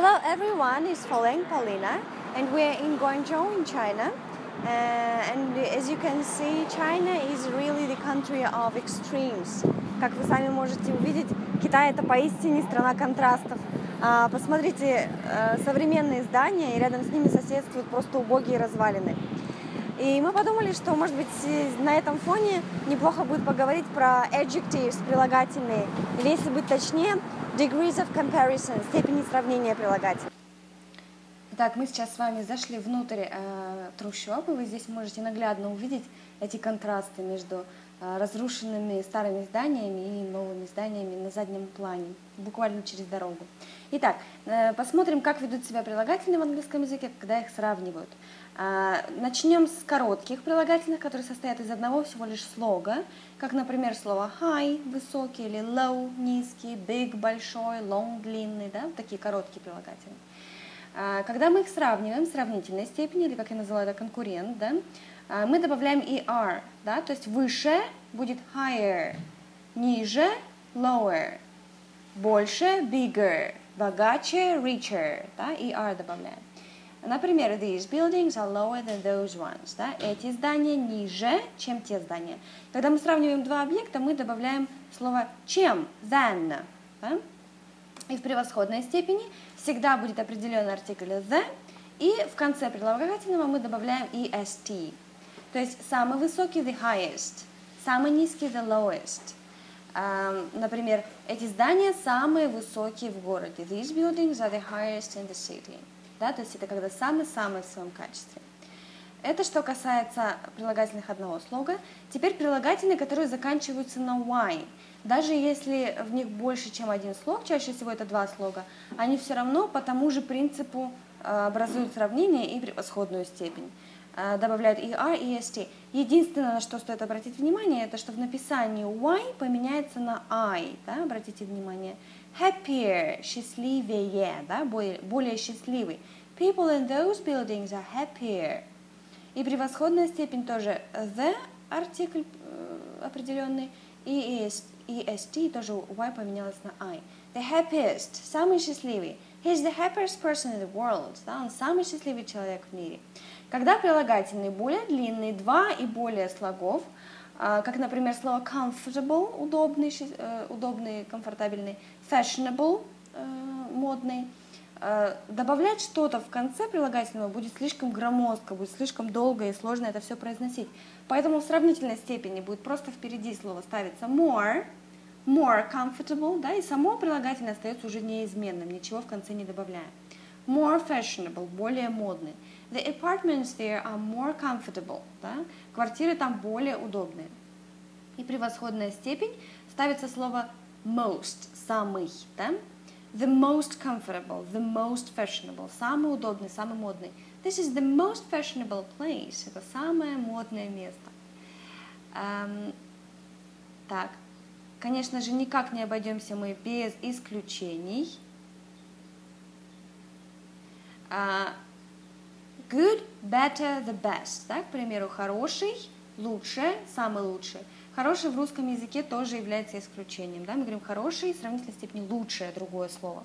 Hello everyone, it's Faleng Paulina and we're in Guangzhou in China. Uh, and as you can see, China is really the country of extremes. Как вы сами можете увидеть, Китай это поистине страна контрастов. А, посмотрите, э, современные здания, и рядом с ними соседствуют просто убогие развалины. И мы подумали, что, может быть, на этом фоне неплохо будет поговорить про adjectives, прилагательные, или, если быть точнее, degrees of comparison, степени сравнения прилагательных. Итак, мы сейчас с вами зашли внутрь э, трущоб, вы здесь можете наглядно увидеть эти контрасты между э, разрушенными старыми зданиями и новыми зданиями на заднем плане, буквально через дорогу. Итак, э, посмотрим, как ведут себя прилагательные в английском языке, когда их сравнивают. Э, начнем с коротких прилагательных, которые состоят из одного всего лишь слога, как, например, слово high, высокий, или low, низкий, big, большой, long, длинный, да, такие короткие прилагательные. А, когда мы их сравниваем, сравнительной степени, или как я называю это, конкурент, да, а, мы добавляем er, да, то есть выше будет higher, ниже lower, больше bigger, богаче richer, да, er добавляем. Например, these buildings are lower than those ones. Да? Эти здания ниже, чем те здания. Когда мы сравниваем два объекта, мы добавляем слово чем, than. Да? И в превосходной степени всегда будет определенный артикль the, и в конце прилагательного мы добавляем est. То есть самый высокий the highest, самый низкий the lowest. Um, например, эти здания самые высокие в городе. These buildings are the highest in the city. Да, то есть это когда самый-самый в своем качестве. Это что касается прилагательных одного слога. Теперь прилагательные, которые заканчиваются на y. Даже если в них больше, чем один слог, чаще всего это два слога, они все равно по тому же принципу э, образуют сравнение и превосходную степень. Э, добавляют и R, и ST. Единственное, на что стоит обратить внимание, это что в написании Y поменяется на I. Да? Обратите внимание. Happier, счастливее, да? более, более счастливый. People in those buildings are happier. И превосходная степень тоже the артикль э, определенный и est, est тоже y поменялось на I. The happiest, самый счастливый. He's the happiest person in the world. Да, он самый счастливый человек в мире. Когда прилагательный более длинный, два и более слогов, а, как, например, слово comfortable, удобный, э, удобный, комфортабельный, fashionable, э, модный, э, добавлять что-то в конце прилагательного будет слишком громоздко, будет слишком долго и сложно это все произносить. Поэтому в сравнительной степени будет просто впереди слово ставиться more, more comfortable, да, и само прилагательное остается уже неизменным, ничего в конце не добавляем. More fashionable, более модный. The apartments there are more comfortable, да, квартиры там более удобные. И превосходная степень ставится слово most, самый, да, the most comfortable, the most fashionable, самый удобный, самый модный. This is the most fashionable place. Это самое модное место. Um, так, конечно же, никак не обойдемся мы без исключений. Uh, good, better, the best. Да? К примеру, хороший, лучше, самый лучший. Хороший в русском языке тоже является исключением. Да? Мы говорим хороший, сравнительной степени лучшее, другое слово.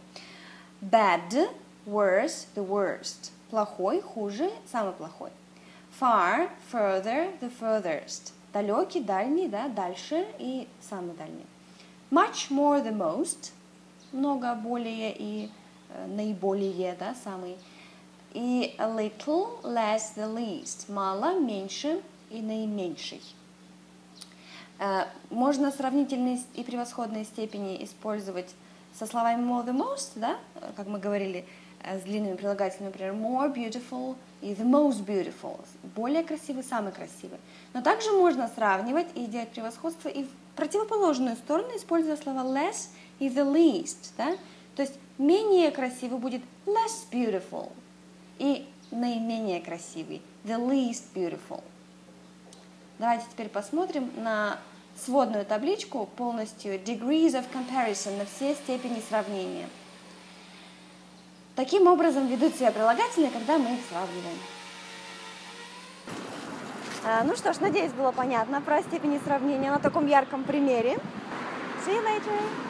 Bad, worse, the worst. Плохой, хуже, самый плохой. Far, further, the furthest. Далекий, дальний, да, дальше и самый дальний. Much more, the most. Много, более и э, наиболее, да, самый. И a little, less, the least. Мало, меньше и наименьший. Э, можно сравнительные и превосходные степени использовать со словами more the most, да, как мы говорили, Э, с длинными прилагательными, например, more beautiful и the most beautiful, более красивый, самый красивый. Но также можно сравнивать и делать превосходство и в противоположную сторону, используя слова less и the least. Да? То есть менее красивый будет less beautiful и наименее красивый the least beautiful. Давайте теперь посмотрим на сводную табличку полностью degrees of comparison на все степени сравнения. Таким образом ведут себя прилагательные, когда мы их сравниваем. А, ну что ж, надеюсь, было понятно про степени сравнения на таком ярком примере. See you later!